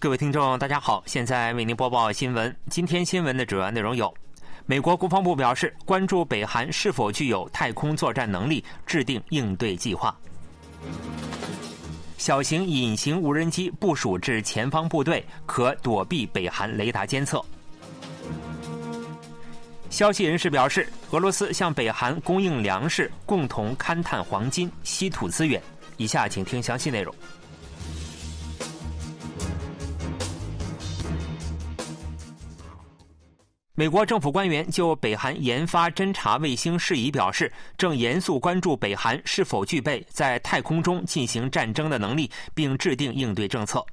各位听众，大家好，现在为您播报新闻。今天新闻的主要内容有：美国国防部表示关注北韩是否具有太空作战能力，制定应对计划；小型隐形无人机部署至前方部队，可躲避北韩雷达监测。消息人士表示，俄罗斯向北韩供应粮食，共同勘探黄金、稀土资源。以下请听详细内容。美国政府官员就北韩研发侦察卫星事宜表示，正严肃关注北韩是否具备在太空中进行战争的能力，并制定应对政策。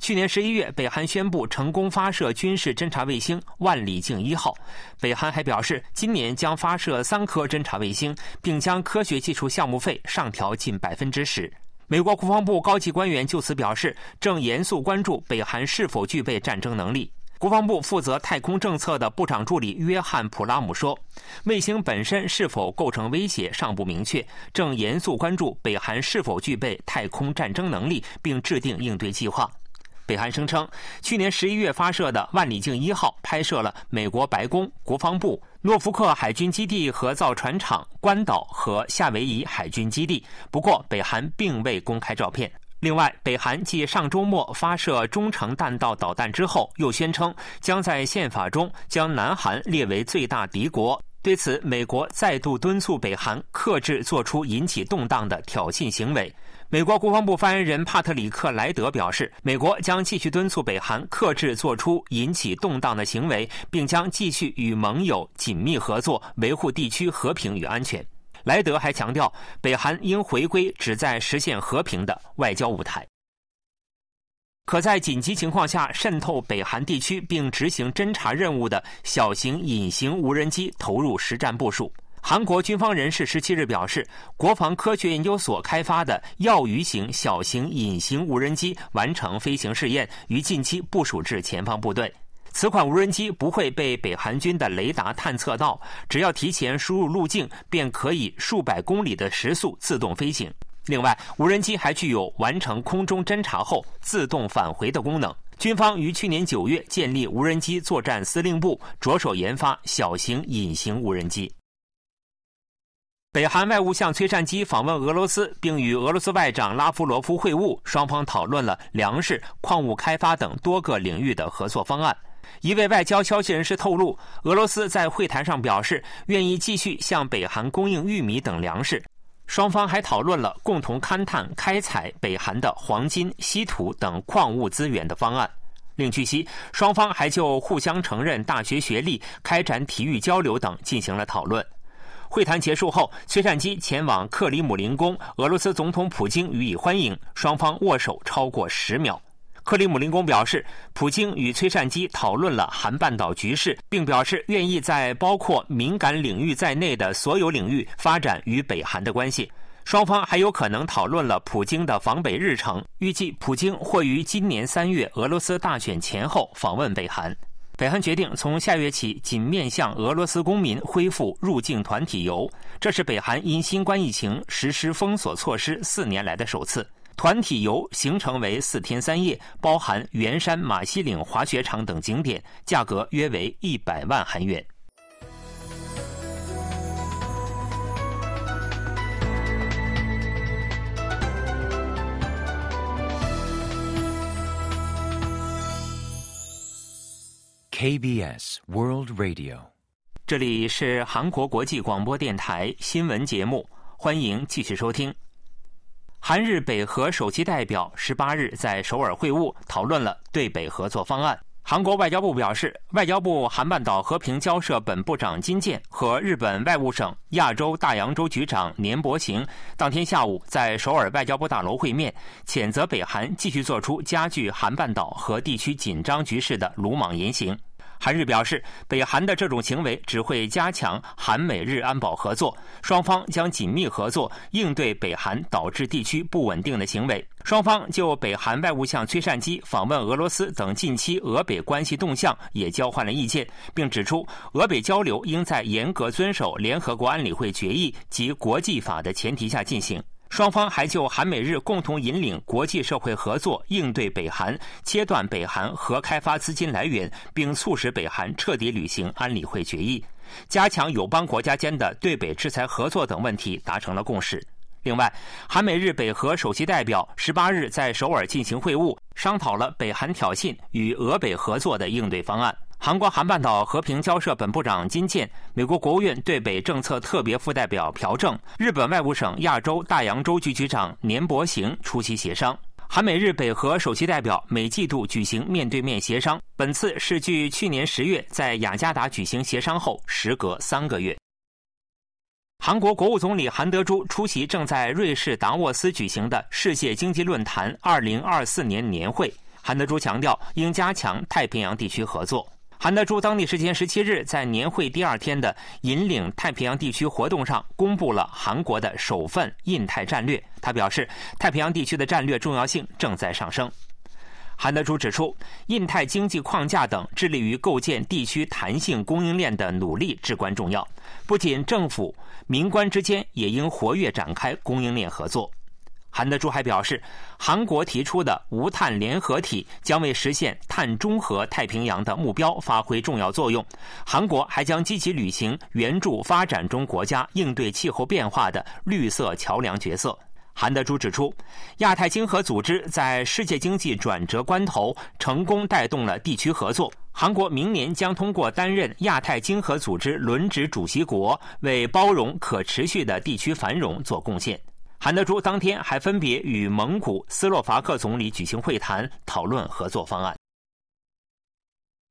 去年十一月，北韩宣布成功发射军事侦察卫星“万里镜一号”。北韩还表示，今年将发射三颗侦察卫星，并将科学技术项目费上调近百分之十。美国国防部高级官员就此表示，正严肃关注北韩是否具备战争能力。国防部负责太空政策的部长助理约翰·普拉姆说：“卫星本身是否构成威胁尚不明确，正严肃关注北韩是否具备太空战争能力，并制定应对计划。”北韩声称，去年十一月发射的“万里镜一号”拍摄了美国白宫、国防部、诺福克海军基地和造船厂、关岛和夏威夷海军基地。不过，北韩并未公开照片。另外，北韩继上周末发射中程弹道导弹之后，又宣称将在宪法中将南韩列为最大敌国。对此，美国再度敦促北韩克制做出引起动荡的挑衅行为。美国国防部发言人帕特里克·莱德表示，美国将继续敦促北韩克制做出引起动荡的行为，并将继续与盟友紧密合作，维护地区和平与安全。莱德还强调，北韩应回归旨在实现和平的外交舞台，可在紧急情况下渗透北韩地区并执行侦察任务的小型隐形无人机投入实战部署。韩国军方人士十七日表示，国防科学研究所开发的耀鱼型小型隐形无人机完成飞行试验，于近期部署至前方部队。此款无人机不会被北韩军的雷达探测到，只要提前输入路径，便可以数百公里的时速自动飞行。另外，无人机还具有完成空中侦察后自动返回的功能。军方于去年九月建立无人机作战司令部，着手研发小型隐形无人机。北韩外务相崔善基访问俄罗斯，并与俄罗斯外长拉夫罗夫会晤，双方讨论了粮食、矿物开发等多个领域的合作方案。一位外交消息人士透露，俄罗斯在会谈上表示愿意继续向北韩供应玉米等粮食。双方还讨论了共同勘探、开采北韩的黄金、稀土等矿物资源的方案。另据悉，双方还就互相承认大学学历、开展体育交流等进行了讨论。会谈结束后，崔善基前往克里姆林宫，俄罗斯总统普京予以欢迎，双方握手超过十秒。克里姆林宫表示，普京与崔善基讨论了韩半岛局势，并表示愿意在包括敏感领域在内的所有领域发展与北韩的关系。双方还有可能讨论了普京的访北日程，预计普京或于今年三月俄罗斯大选前后访问北韩。北韩决定从下月起仅面向俄罗斯公民恢复入境团体游，这是北韩因新冠疫情实施封锁措施四年来的首次。团体游行程为四天三夜，包含圆山马西岭滑雪场等景点，价格约为一百万韩元。KBS World Radio，这里是韩国国际广播电台新闻节目，欢迎继续收听。韩日北核首席代表十八日在首尔会晤，讨论了对北合作方案。韩国外交部表示，外交部韩半岛和平交涉本部长金健和日本外务省亚洲大洋洲局长年伯行当天下午在首尔外交部大楼会面，谴责北韩继续做出加剧韩半岛和地区紧张局势的鲁莽言行。韩日表示，北韩的这种行为只会加强韩美日安保合作，双方将紧密合作应对北韩导致地区不稳定的行为。双方就北韩外务相崔善基访问俄罗斯等近期俄北关系动向也交换了意见，并指出，俄北交流应在严格遵守联合国安理会决议及国际法的前提下进行。双方还就韩美日共同引领国际社会合作，应对北韩，切断北韩核开发资金来源，并促使北韩彻底履行安理会决议，加强友邦国家间的对北制裁合作等问题达成了共识。另外，韩美日北核首席代表十八日在首尔进行会晤，商讨了北韩挑衅与俄北合作的应对方案。韩国韩半岛和平交涉本部长金健、美国国务院对北政策特别副代表朴正、日本外务省亚洲大洋洲局局长年博行出席协商。韩美日北核首席代表每季度举行面对面协商，本次是距去年十月在雅加达举行协商后时隔三个月。韩国国务总理韩德洙出席正在瑞士达沃斯举行的世界经济论坛二零二四年年会。韩德洙强调，应加强太平洋地区合作。韩德洙当地时间十七日在年会第二天的引领太平洋地区活动上，公布了韩国的首份印太战略。他表示，太平洋地区的战略重要性正在上升。韩德洙指出，印太经济框架等致力于构建地区弹性供应链的努力至关重要。不仅政府、民官之间也应活跃展开供应链合作。韩德洙还表示，韩国提出的无碳联合体将为实现碳中和太平洋的目标发挥重要作用。韩国还将积极履行援助发展中国家应对气候变化的绿色桥梁角色。韩德洙指出，亚太经合组织在世界经济转折关头成功带动了地区合作。韩国明年将通过担任亚太经合组织轮值主席国，为包容可持续的地区繁荣做贡献。韩德洙当天还分别与蒙古、斯洛伐克总理举行会谈，讨论合作方案。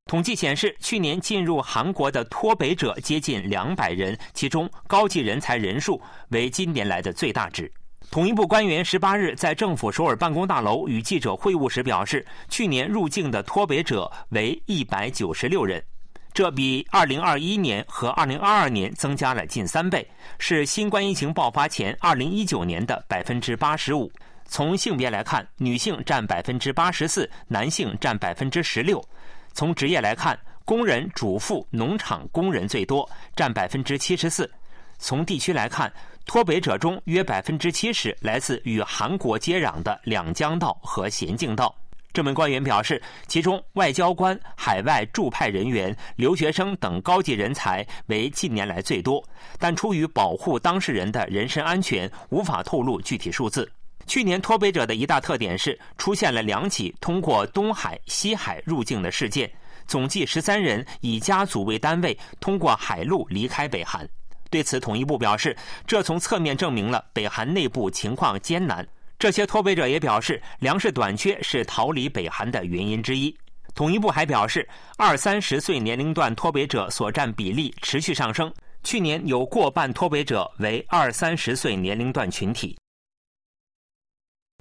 统计显示，去年进入韩国的脱北者接近两百人，其中高级人才人数为今年来的最大值。统一部官员十八日在政府首尔办公大楼与记者会晤时表示，去年入境的脱北者为一百九十六人，这比二零二一年和二零二二年增加了近三倍，是新冠疫情爆发前二零一九年的百分之八十五。从性别来看，女性占百分之八十四，男性占百分之十六。从职业来看，工人、主妇、农场工人最多，占百分之七十四。从地区来看，脱北者中约百分之七十来自与韩国接壤的两江道和咸镜道。这名官员表示，其中外交官、海外驻派人员、留学生等高级人才为近年来最多，但出于保护当事人的人身安全，无法透露具体数字。去年脱北者的一大特点是出现了两起通过东海、西海入境的事件，总计十三人以家族为单位通过海路离开北韩。对此，统一部表示，这从侧面证明了北韩内部情况艰难。这些脱北者也表示，粮食短缺是逃离北韩的原因之一。统一部还表示，二三十岁年龄段脱北者所占比例持续上升，去年有过半脱北者为二三十岁年龄段群体。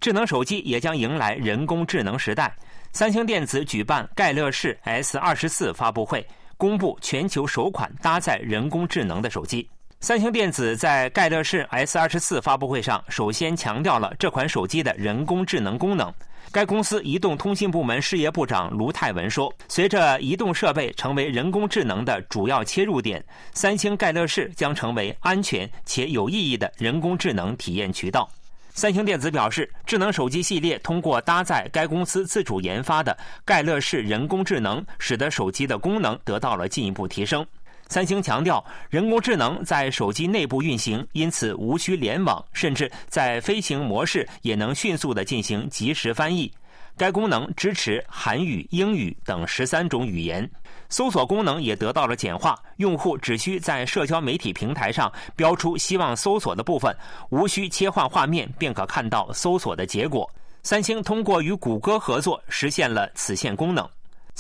智能手机也将迎来人工智能时代，三星电子举办盖乐世 S 二十四发布会，公布全球首款搭载人工智能的手机。三星电子在盖乐世 S 二十四发布会上，首先强调了这款手机的人工智能功能。该公司移动通信部门事业部长卢泰文说：“随着移动设备成为人工智能的主要切入点，三星盖乐世将成为安全且有意义的人工智能体验渠道。”三星电子表示，智能手机系列通过搭载该公司自主研发的盖乐世人工智能，使得手机的功能得到了进一步提升。三星强调，人工智能在手机内部运行，因此无需联网，甚至在飞行模式也能迅速的进行即时翻译。该功能支持韩语、英语等十三种语言，搜索功能也得到了简化。用户只需在社交媒体平台上标出希望搜索的部分，无需切换画面便可看到搜索的结果。三星通过与谷歌合作，实现了此线功能。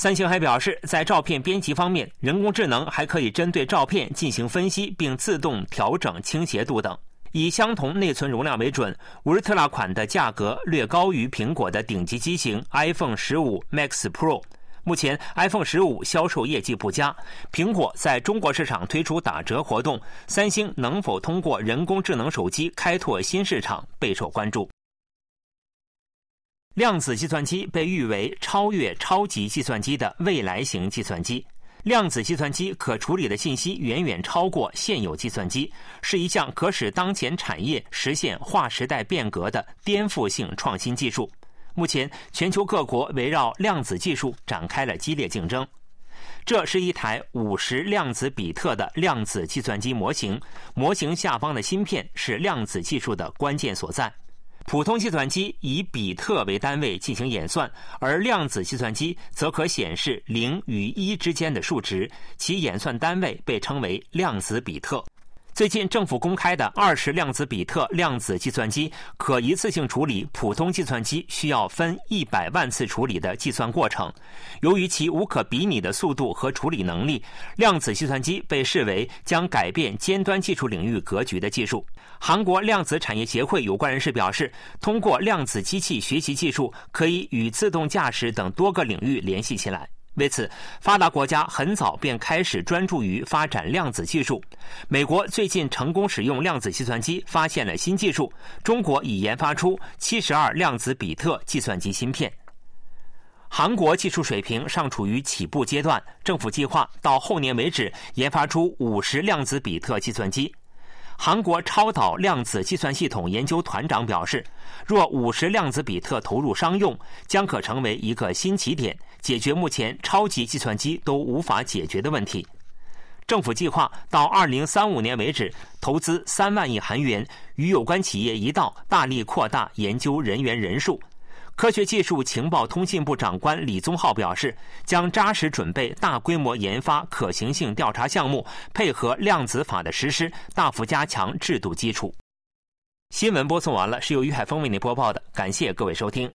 三星还表示，在照片编辑方面，人工智能还可以针对照片进行分析，并自动调整倾斜度等。以相同内存容量为准，乌尔特拉款的价格略高于苹果的顶级机型 iPhone 十五 Max Pro。目前 iPhone 十五销售业绩不佳，苹果在中国市场推出打折活动，三星能否通过人工智能手机开拓新市场，备受关注。量子计算机被誉为超越超级计算机的未来型计算机。量子计算机可处理的信息远远超过现有计算机，是一项可使当前产业实现划时代变革的颠覆性创新技术。目前，全球各国围绕量子技术展开了激烈竞争。这是一台五十量子比特的量子计算机模型，模型下方的芯片是量子技术的关键所在。普通计算机以比特为单位进行演算，而量子计算机则可显示零与一之间的数值，其演算单位被称为量子比特。最近，政府公开的二十量子比特量子计算机可一次性处理普通计算机需要分一百万次处理的计算过程。由于其无可比拟的速度和处理能力，量子计算机被视为将改变尖端技术领域格局的技术。韩国量子产业协会有关人士表示，通过量子机器学习技术，可以与自动驾驶等多个领域联系起来。为此，发达国家很早便开始专注于发展量子技术。美国最近成功使用量子计算机发现了新技术，中国已研发出七十二量子比特计算机芯片。韩国技术水平尚处于起步阶段，政府计划到后年为止研发出五十量子比特计算机。韩国超导量子计算系统研究团长表示，若五十量子比特投入商用，将可成为一个新起点，解决目前超级计算机都无法解决的问题。政府计划到二零三五年为止投资三万亿韩元，与有关企业一道大力扩大研究人员人数。科学技术情报通信部长官李宗浩表示，将扎实准备大规模研发可行性调查项目，配合量子法的实施，大幅加强制度基础。新闻播送完了，是由于海峰为您播报的，感谢各位收听。